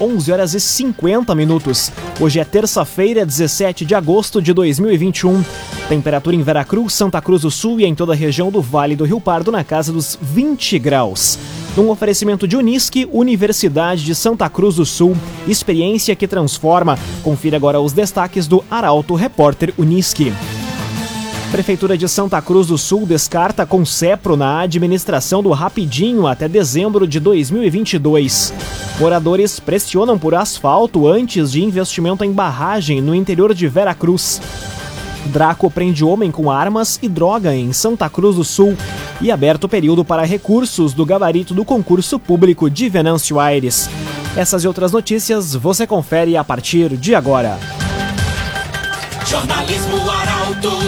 11 horas e 50 minutos. Hoje é terça-feira, 17 de agosto de 2021. Temperatura em Veracruz, Santa Cruz do Sul e em toda a região do Vale do Rio Pardo na casa dos 20 graus. Num oferecimento de Unisque, Universidade de Santa Cruz do Sul, experiência que transforma. Confira agora os destaques do Arauto Repórter Unisque. Prefeitura de Santa Cruz do Sul descarta com CEPRO na administração do Rapidinho até dezembro de 2022. Moradores pressionam por asfalto antes de investimento em barragem no interior de Veracruz. Draco prende homem com armas e droga em Santa Cruz do Sul e aberto período para recursos do gabarito do concurso público de Venâncio Aires. Essas e outras notícias você confere a partir de agora. Jornalismo Arauto.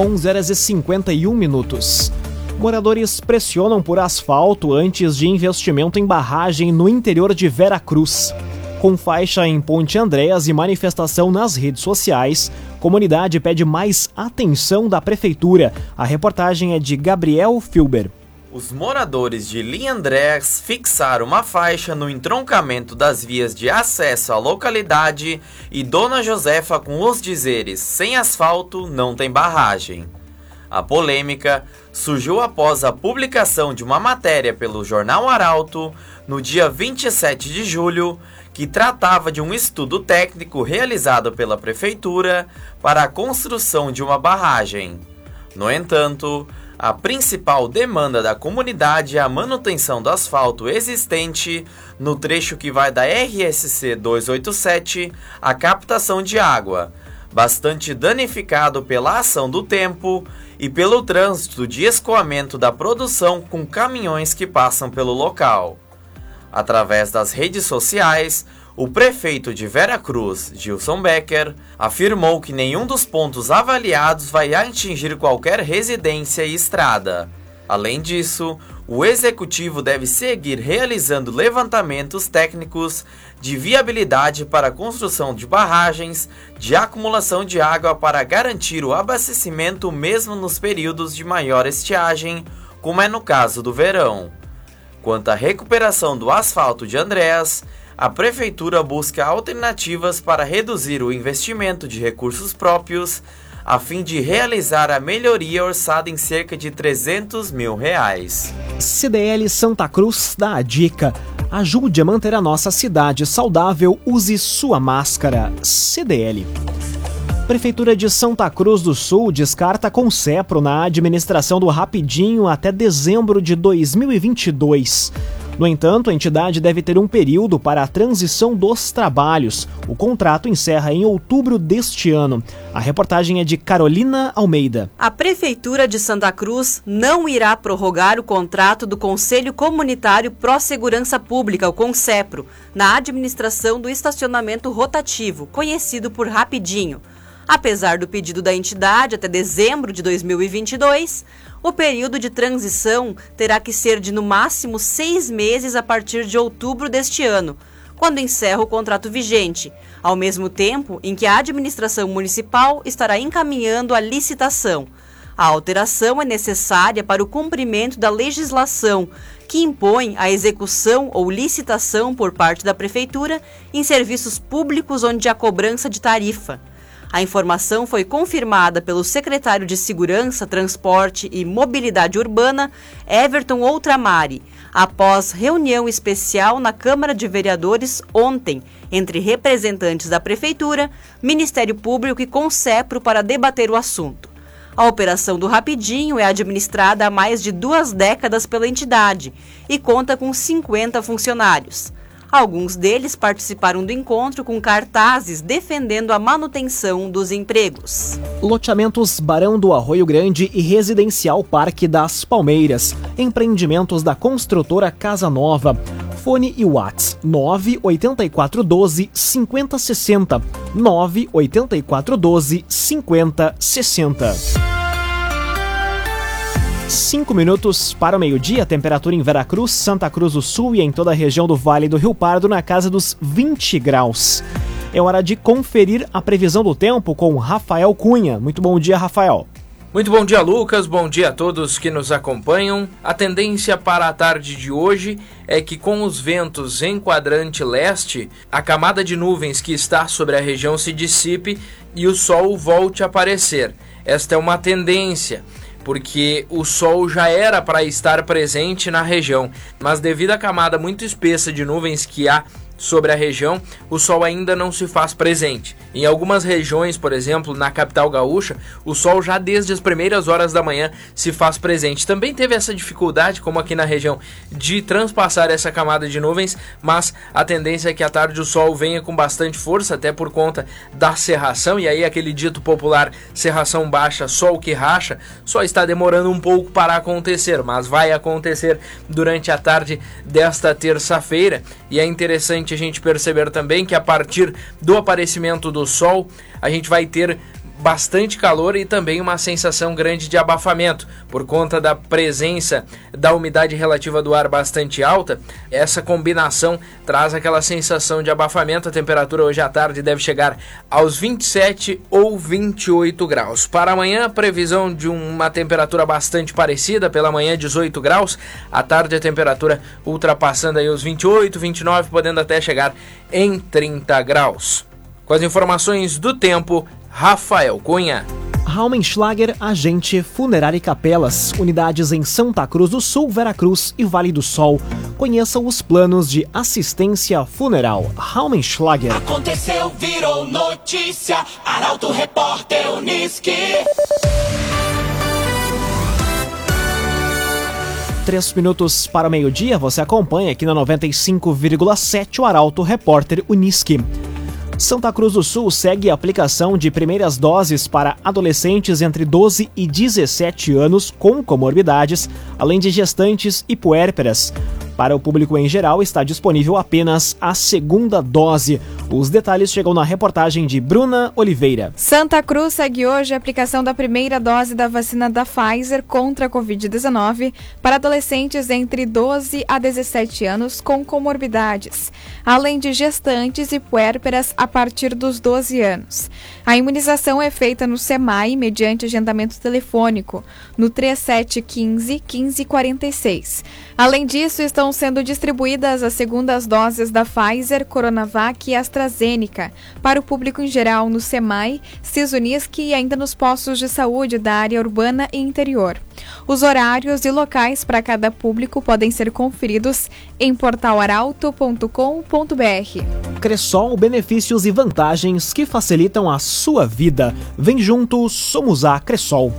11 horas e 51 minutos. Moradores pressionam por asfalto antes de investimento em barragem no interior de Vera Cruz. Com faixa em Ponte Andréas e manifestação nas redes sociais, comunidade pede mais atenção da prefeitura. A reportagem é de Gabriel Filber. Os moradores de Liandrés fixaram uma faixa no entroncamento das vias de acesso à localidade e Dona Josefa com os dizeres: sem asfalto não tem barragem. A polêmica surgiu após a publicação de uma matéria pelo jornal Arauto no dia 27 de julho, que tratava de um estudo técnico realizado pela prefeitura para a construção de uma barragem. No entanto, a principal demanda da comunidade é a manutenção do asfalto existente no trecho que vai da RSC 287 à captação de água, bastante danificado pela ação do tempo e pelo trânsito de escoamento da produção com caminhões que passam pelo local. Através das redes sociais, o prefeito de Veracruz, Gilson Becker, afirmou que nenhum dos pontos avaliados vai atingir qualquer residência e estrada. Além disso, o executivo deve seguir realizando levantamentos técnicos de viabilidade para a construção de barragens de acumulação de água para garantir o abastecimento mesmo nos períodos de maior estiagem, como é no caso do verão. Quanto à recuperação do asfalto de Andréas, a Prefeitura busca alternativas para reduzir o investimento de recursos próprios, a fim de realizar a melhoria orçada em cerca de 300 mil reais. CDL Santa Cruz dá a dica. Ajude a manter a nossa cidade saudável, use sua máscara. CDL. Prefeitura de Santa Cruz do Sul descarta CEPRO na administração do Rapidinho até dezembro de 2022. No entanto, a entidade deve ter um período para a transição dos trabalhos. O contrato encerra em outubro deste ano. A reportagem é de Carolina Almeida. A Prefeitura de Santa Cruz não irá prorrogar o contrato do Conselho Comunitário Pró Segurança Pública, o CONSEPRO, na administração do estacionamento rotativo, conhecido por Rapidinho. Apesar do pedido da entidade até dezembro de 2022, o período de transição terá que ser de no máximo seis meses a partir de outubro deste ano, quando encerra o contrato vigente, ao mesmo tempo em que a administração municipal estará encaminhando a licitação. A alteração é necessária para o cumprimento da legislação que impõe a execução ou licitação por parte da Prefeitura em serviços públicos onde há cobrança de tarifa. A informação foi confirmada pelo secretário de Segurança, Transporte e Mobilidade Urbana, Everton Outramari, após reunião especial na Câmara de Vereadores ontem, entre representantes da Prefeitura, Ministério Público e Concepro para debater o assunto. A operação do Rapidinho é administrada há mais de duas décadas pela entidade e conta com 50 funcionários. Alguns deles participaram do encontro com cartazes defendendo a manutenção dos empregos. Loteamentos Barão do Arroio Grande e Residencial Parque das Palmeiras, empreendimentos da construtora Casa Nova. Fone e Whats 98412 5060. 98412 5060. 5 minutos para o meio-dia, temperatura em Veracruz, Santa Cruz do Sul e em toda a região do Vale do Rio Pardo na casa dos 20 graus. É hora de conferir a previsão do tempo com Rafael Cunha. Muito bom dia, Rafael. Muito bom dia, Lucas. Bom dia a todos que nos acompanham. A tendência para a tarde de hoje é que, com os ventos em quadrante leste, a camada de nuvens que está sobre a região se dissipe e o sol volte a aparecer. Esta é uma tendência porque o Sol já era para estar presente na região, mas devido à camada muito espessa de nuvens que há sobre a região, o sol ainda não se faz presente. Em algumas regiões, por exemplo, na capital gaúcha, o sol já desde as primeiras horas da manhã se faz presente. Também teve essa dificuldade, como aqui na região, de transpassar essa camada de nuvens, mas a tendência é que à tarde o sol venha com bastante força, até por conta da serração, e aí aquele dito popular serração baixa, sol que racha, só está demorando um pouco para acontecer, mas vai acontecer durante a tarde desta terça-feira, e é interessante importante a gente perceber também que a partir do aparecimento do sol, a gente vai ter bastante calor e também uma sensação grande de abafamento. Por conta da presença da umidade relativa do ar bastante alta, essa combinação traz aquela sensação de abafamento. A temperatura hoje à tarde deve chegar aos 27 ou 28 graus. Para amanhã, previsão de uma temperatura bastante parecida, pela manhã 18 graus, à tarde a temperatura ultrapassando aí os 28, 29, podendo até chegar em 30 graus. Com as informações do tempo, Rafael Cunha. Raumenschlager, agente funerária e capelas, unidades em Santa Cruz do Sul, Veracruz e Vale do Sol. Conheçam os planos de assistência funeral. Raumenschlager. Aconteceu, virou notícia. Arauto Repórter Uniski. Três minutos para o meio-dia, você acompanha aqui na 95,7 o Arauto Repórter Uniski. Santa Cruz do Sul segue a aplicação de primeiras doses para adolescentes entre 12 e 17 anos com comorbidades, além de gestantes e puérperas. Para o público em geral, está disponível apenas a segunda dose. Os detalhes chegam na reportagem de Bruna Oliveira. Santa Cruz segue hoje a aplicação da primeira dose da vacina da Pfizer contra a Covid-19 para adolescentes entre 12 a 17 anos com comorbidades, além de gestantes e puérperas a partir dos 12 anos. A imunização é feita no SEMAI mediante agendamento telefônico no 3715 1546. Além disso, estão sendo distribuídas as segundas doses da Pfizer, Coronavac e AstraZeneca para o público em geral no SEMAI, Sisunisc e ainda nos postos de saúde da área urbana e interior. Os horários e locais para cada público podem ser conferidos em portalaralto.com.br. Cressol, benefícios e vantagens que facilitam a sua vida. Vem junto, somos a Cressol.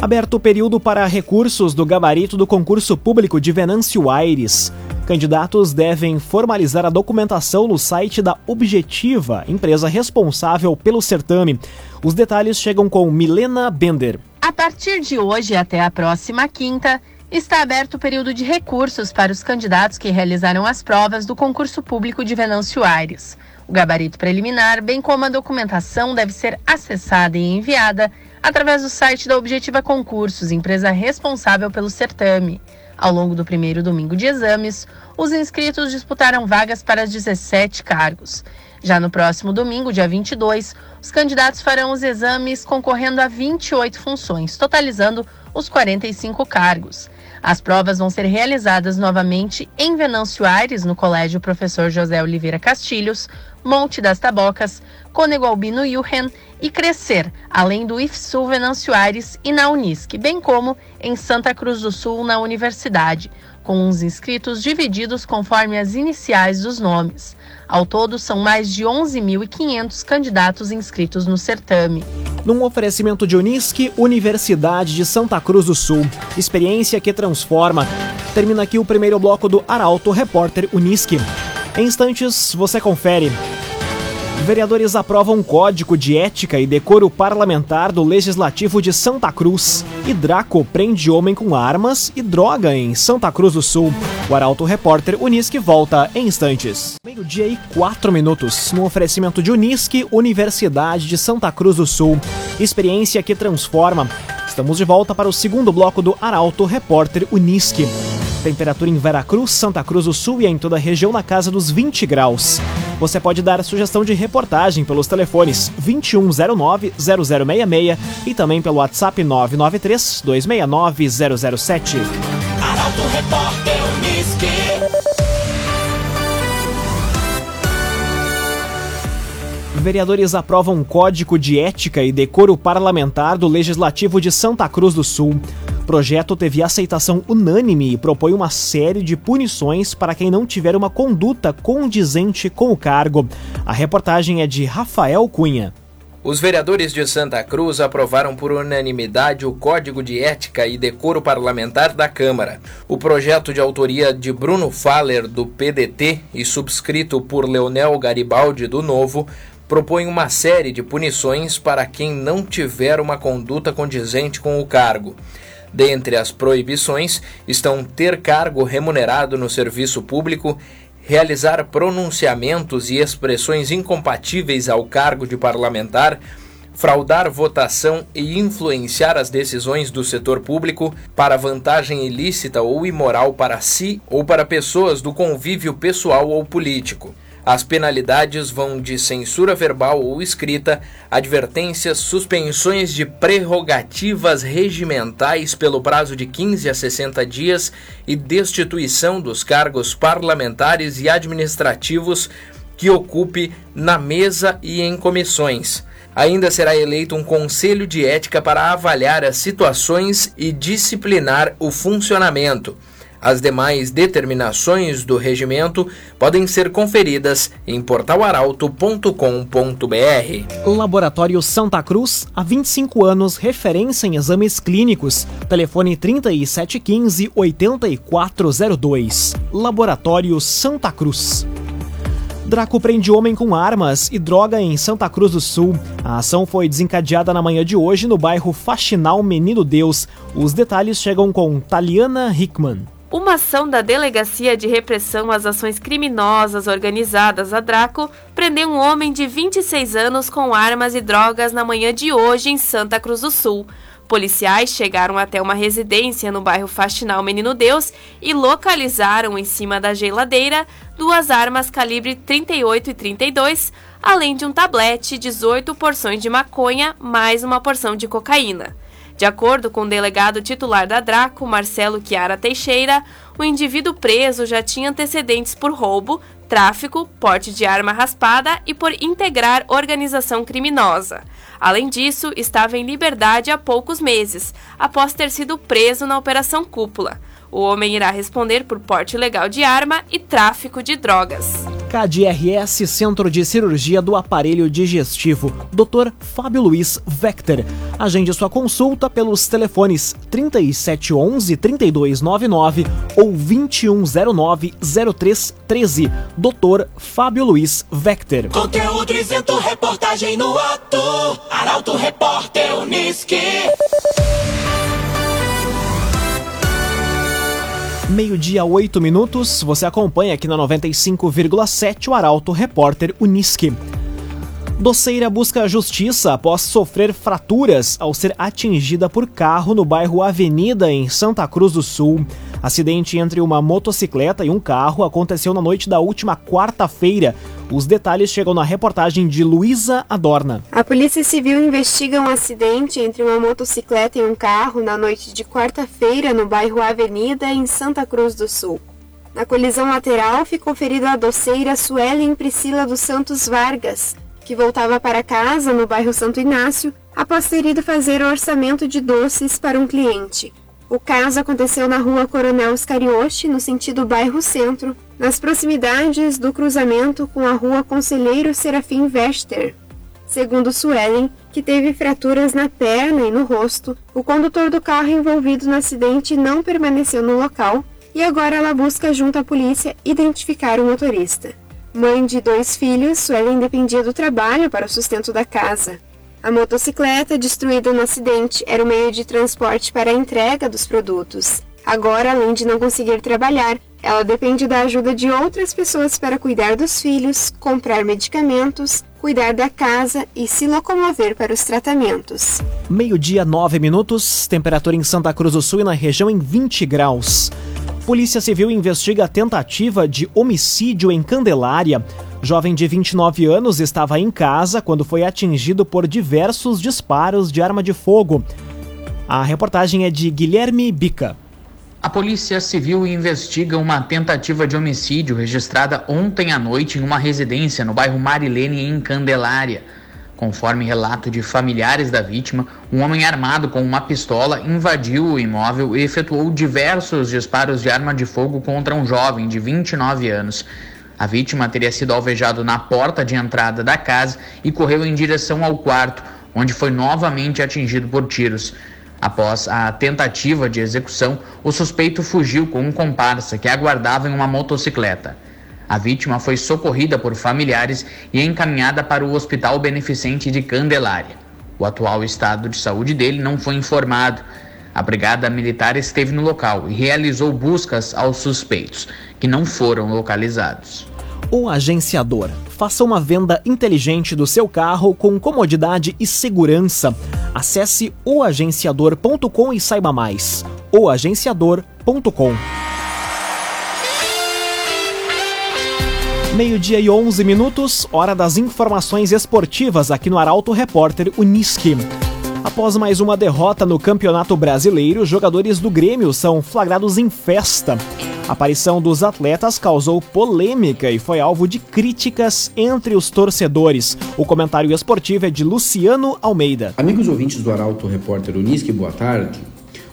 Aberto o período para recursos do gabarito do concurso público de Venâncio Aires. Candidatos devem formalizar a documentação no site da Objetiva, empresa responsável pelo certame. Os detalhes chegam com Milena Bender. A partir de hoje até a próxima quinta, está aberto o período de recursos para os candidatos que realizaram as provas do concurso público de Venâncio Aires. O gabarito preliminar, bem como a documentação, deve ser acessada e enviada através do site da Objetiva Concursos, empresa responsável pelo certame. Ao longo do primeiro domingo de exames, os inscritos disputaram vagas para 17 cargos. Já no próximo domingo, dia 22, os candidatos farão os exames concorrendo a 28 funções, totalizando os 45 cargos. As provas vão ser realizadas novamente em Venâncio Aires, no Colégio Professor José Oliveira Castilhos, Monte das Tabocas, Cônego Albino Yuhen e Crescer, além do IFSU Venâncio Aires e na Unisc, bem como em Santa Cruz do Sul, na Universidade, com os inscritos divididos conforme as iniciais dos nomes. Ao todo, são mais de 11.500 candidatos inscritos no certame. Num oferecimento de Unisque, Universidade de Santa Cruz do Sul. Experiência que transforma. Termina aqui o primeiro bloco do Arauto Repórter Unisque. Em instantes, você confere. Vereadores aprovam código de ética e decoro parlamentar do Legislativo de Santa Cruz. E Draco prende homem com armas e droga em Santa Cruz do Sul. O Arauto Repórter Unisque volta em instantes. Meio-dia e quatro minutos, no oferecimento de Unisque, Universidade de Santa Cruz do Sul. Experiência que transforma. Estamos de volta para o segundo bloco do Arauto Repórter Unisque. Temperatura em Veracruz, Santa Cruz do Sul e em toda a região na casa dos 20 graus. Você pode dar sugestão de reportagem pelos telefones 2109-0066 e também pelo WhatsApp 993-269-007. Arauto Repórter Unisque. Vereadores aprovam um código de ética e decoro parlamentar do Legislativo de Santa Cruz do Sul. Projeto teve aceitação unânime e propõe uma série de punições para quem não tiver uma conduta condizente com o cargo. A reportagem é de Rafael Cunha. Os vereadores de Santa Cruz aprovaram por unanimidade o Código de Ética e Decoro Parlamentar da Câmara. O projeto de autoria de Bruno Faller, do PDT, e subscrito por Leonel Garibaldi, do Novo, propõe uma série de punições para quem não tiver uma conduta condizente com o cargo. Dentre as proibições estão ter cargo remunerado no serviço público, realizar pronunciamentos e expressões incompatíveis ao cargo de parlamentar, fraudar votação e influenciar as decisões do setor público para vantagem ilícita ou imoral para si ou para pessoas do convívio pessoal ou político. As penalidades vão de censura verbal ou escrita, advertências, suspensões de prerrogativas regimentais pelo prazo de 15 a 60 dias e destituição dos cargos parlamentares e administrativos que ocupe na mesa e em comissões. Ainda será eleito um conselho de ética para avaliar as situações e disciplinar o funcionamento. As demais determinações do regimento podem ser conferidas em portalaralto.com.br. Laboratório Santa Cruz, há 25 anos, referência em exames clínicos. Telefone 3715-8402. Laboratório Santa Cruz. Draco prende homem com armas e droga em Santa Cruz do Sul. A ação foi desencadeada na manhã de hoje no bairro Faxinal Menino Deus. Os detalhes chegam com Taliana Hickman. Uma ação da Delegacia de Repressão às Ações Criminosas Organizadas, a Draco, prendeu um homem de 26 anos com armas e drogas na manhã de hoje em Santa Cruz do Sul. Policiais chegaram até uma residência no bairro Faxinal Menino Deus e localizaram em cima da geladeira duas armas calibre 38 e 32, além de um tablete, 18 porções de maconha, mais uma porção de cocaína. De acordo com o delegado titular da Draco, Marcelo Chiara Teixeira, o indivíduo preso já tinha antecedentes por roubo, tráfico, porte de arma raspada e por integrar organização criminosa. Além disso, estava em liberdade há poucos meses, após ter sido preso na Operação Cúpula. O homem irá responder por porte ilegal de arma e tráfico de drogas. KDRS Centro de Cirurgia do Aparelho Digestivo, Dr. Fábio Luiz Vector. Agende sua consulta pelos telefones 3711 3299 ou 2109 0313. Dr. Fábio Luiz Vector. Conteúdo isento, reportagem no ato. Arauto Repórter Unisque. Meio-dia, oito minutos. Você acompanha aqui na 95,7 o Arauto Repórter Unisque. Doceira busca justiça após sofrer fraturas ao ser atingida por carro no bairro Avenida, em Santa Cruz do Sul. Acidente entre uma motocicleta e um carro aconteceu na noite da última quarta-feira. Os detalhes chegam na reportagem de Luísa Adorna. A Polícia Civil investiga um acidente entre uma motocicleta e um carro na noite de quarta-feira no bairro Avenida, em Santa Cruz do Sul. Na colisão lateral ficou ferida a doceira Suelen Priscila dos Santos Vargas, que voltava para casa no bairro Santo Inácio após ter ido fazer o orçamento de doces para um cliente. O caso aconteceu na rua Coronel Scarioche, no sentido bairro Centro, nas proximidades do cruzamento com a rua Conselheiro Serafim Vester. Segundo Suelen, que teve fraturas na perna e no rosto, o condutor do carro envolvido no acidente não permaneceu no local e agora ela busca junto à polícia identificar o motorista. Mãe de dois filhos, Suelen dependia do trabalho para o sustento da casa. A motocicleta, destruída no acidente, era o meio de transporte para a entrega dos produtos. Agora, além de não conseguir trabalhar, ela depende da ajuda de outras pessoas para cuidar dos filhos, comprar medicamentos, cuidar da casa e se locomover para os tratamentos. Meio-dia, 9 minutos, temperatura em Santa Cruz do Sul e na região em 20 graus. Polícia Civil investiga a tentativa de homicídio em Candelária. Jovem de 29 anos estava em casa quando foi atingido por diversos disparos de arma de fogo. A reportagem é de Guilherme Bica. A Polícia Civil investiga uma tentativa de homicídio registrada ontem à noite em uma residência no bairro Marilene, em Candelária. Conforme relato de familiares da vítima, um homem armado com uma pistola invadiu o imóvel e efetuou diversos disparos de arma de fogo contra um jovem de 29 anos. A vítima teria sido alvejado na porta de entrada da casa e correu em direção ao quarto, onde foi novamente atingido por tiros. Após a tentativa de execução, o suspeito fugiu com um comparsa que aguardava em uma motocicleta. A vítima foi socorrida por familiares e encaminhada para o Hospital Beneficente de Candelária. O atual estado de saúde dele não foi informado. A Brigada Militar esteve no local e realizou buscas aos suspeitos, que não foram localizados. O agenciador. Faça uma venda inteligente do seu carro com comodidade e segurança. Acesse oagenciador.com e saiba mais. oagenciador.com Meio-dia e 11 minutos, hora das informações esportivas aqui no Arauto Repórter Uniski. Após mais uma derrota no Campeonato Brasileiro, jogadores do Grêmio são flagrados em festa. A aparição dos atletas causou polêmica e foi alvo de críticas entre os torcedores. O comentário esportivo é de Luciano Almeida. Amigos ouvintes do Arauto Repórter Uniski, boa tarde.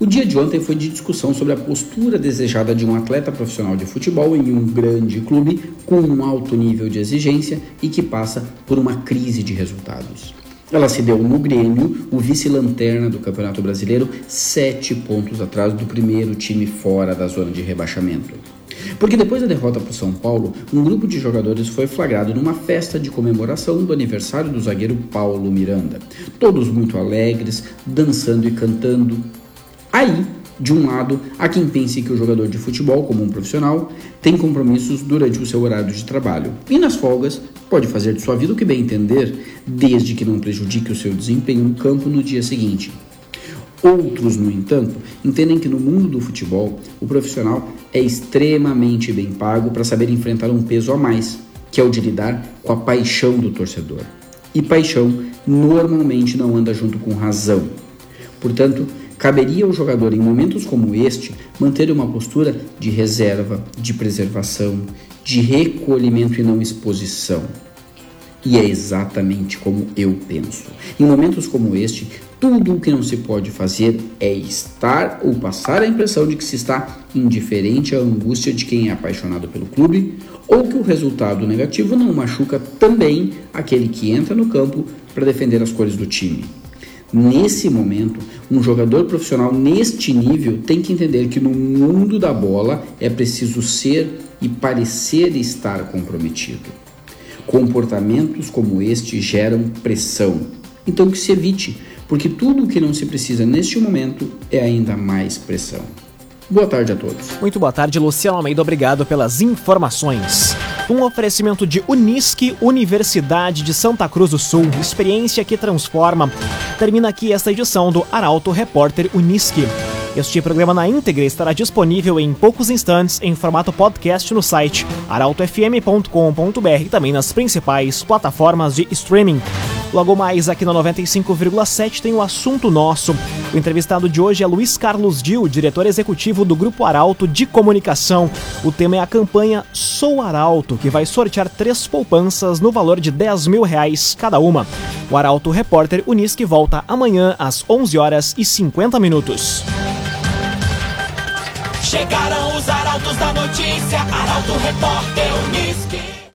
O dia de ontem foi de discussão sobre a postura desejada de um atleta profissional de futebol em um grande clube com um alto nível de exigência e que passa por uma crise de resultados. Ela se deu no Grêmio, o vice-lanterna do Campeonato Brasileiro, sete pontos atrás do primeiro time fora da zona de rebaixamento. Porque depois da derrota para o São Paulo, um grupo de jogadores foi flagrado numa festa de comemoração do aniversário do zagueiro Paulo Miranda. Todos muito alegres, dançando e cantando. Aí, de um lado, há quem pense que o jogador de futebol, como um profissional, tem compromissos durante o seu horário de trabalho e nas folgas pode fazer de sua vida o que bem entender, desde que não prejudique o seu desempenho no campo no dia seguinte. Outros, no entanto, entendem que no mundo do futebol, o profissional é extremamente bem pago para saber enfrentar um peso a mais, que é o de lidar com a paixão do torcedor. E paixão normalmente não anda junto com razão. Portanto, Caberia ao jogador, em momentos como este, manter uma postura de reserva, de preservação, de recolhimento e não exposição. E é exatamente como eu penso. Em momentos como este, tudo o que não se pode fazer é estar ou passar a impressão de que se está indiferente à angústia de quem é apaixonado pelo clube, ou que o resultado negativo não machuca também aquele que entra no campo para defender as cores do time. Nesse momento, um jogador profissional neste nível tem que entender que no mundo da bola é preciso ser e parecer estar comprometido. Comportamentos como este geram pressão, então que se evite, porque tudo o que não se precisa neste momento é ainda mais pressão. Boa tarde a todos. Muito boa tarde, Luciano Almeida. Obrigado pelas informações. Um oferecimento de Unisque, Universidade de Santa Cruz do Sul. Experiência que transforma. Termina aqui esta edição do Arauto Repórter Unisque. Este programa na íntegra estará disponível em poucos instantes em formato podcast no site arautofm.com.br e também nas principais plataformas de streaming. Logo mais aqui na 95,7 tem o assunto nosso. O entrevistado de hoje é Luiz Carlos Dil, diretor executivo do Grupo Arauto de Comunicação. O tema é a campanha Sou Arauto, que vai sortear três poupanças no valor de 10 mil reais cada uma. O Arauto Repórter Unisque volta amanhã às 11 horas e 50 minutos. Chegaram os arautos da notícia, Arauto Repórter Unisque.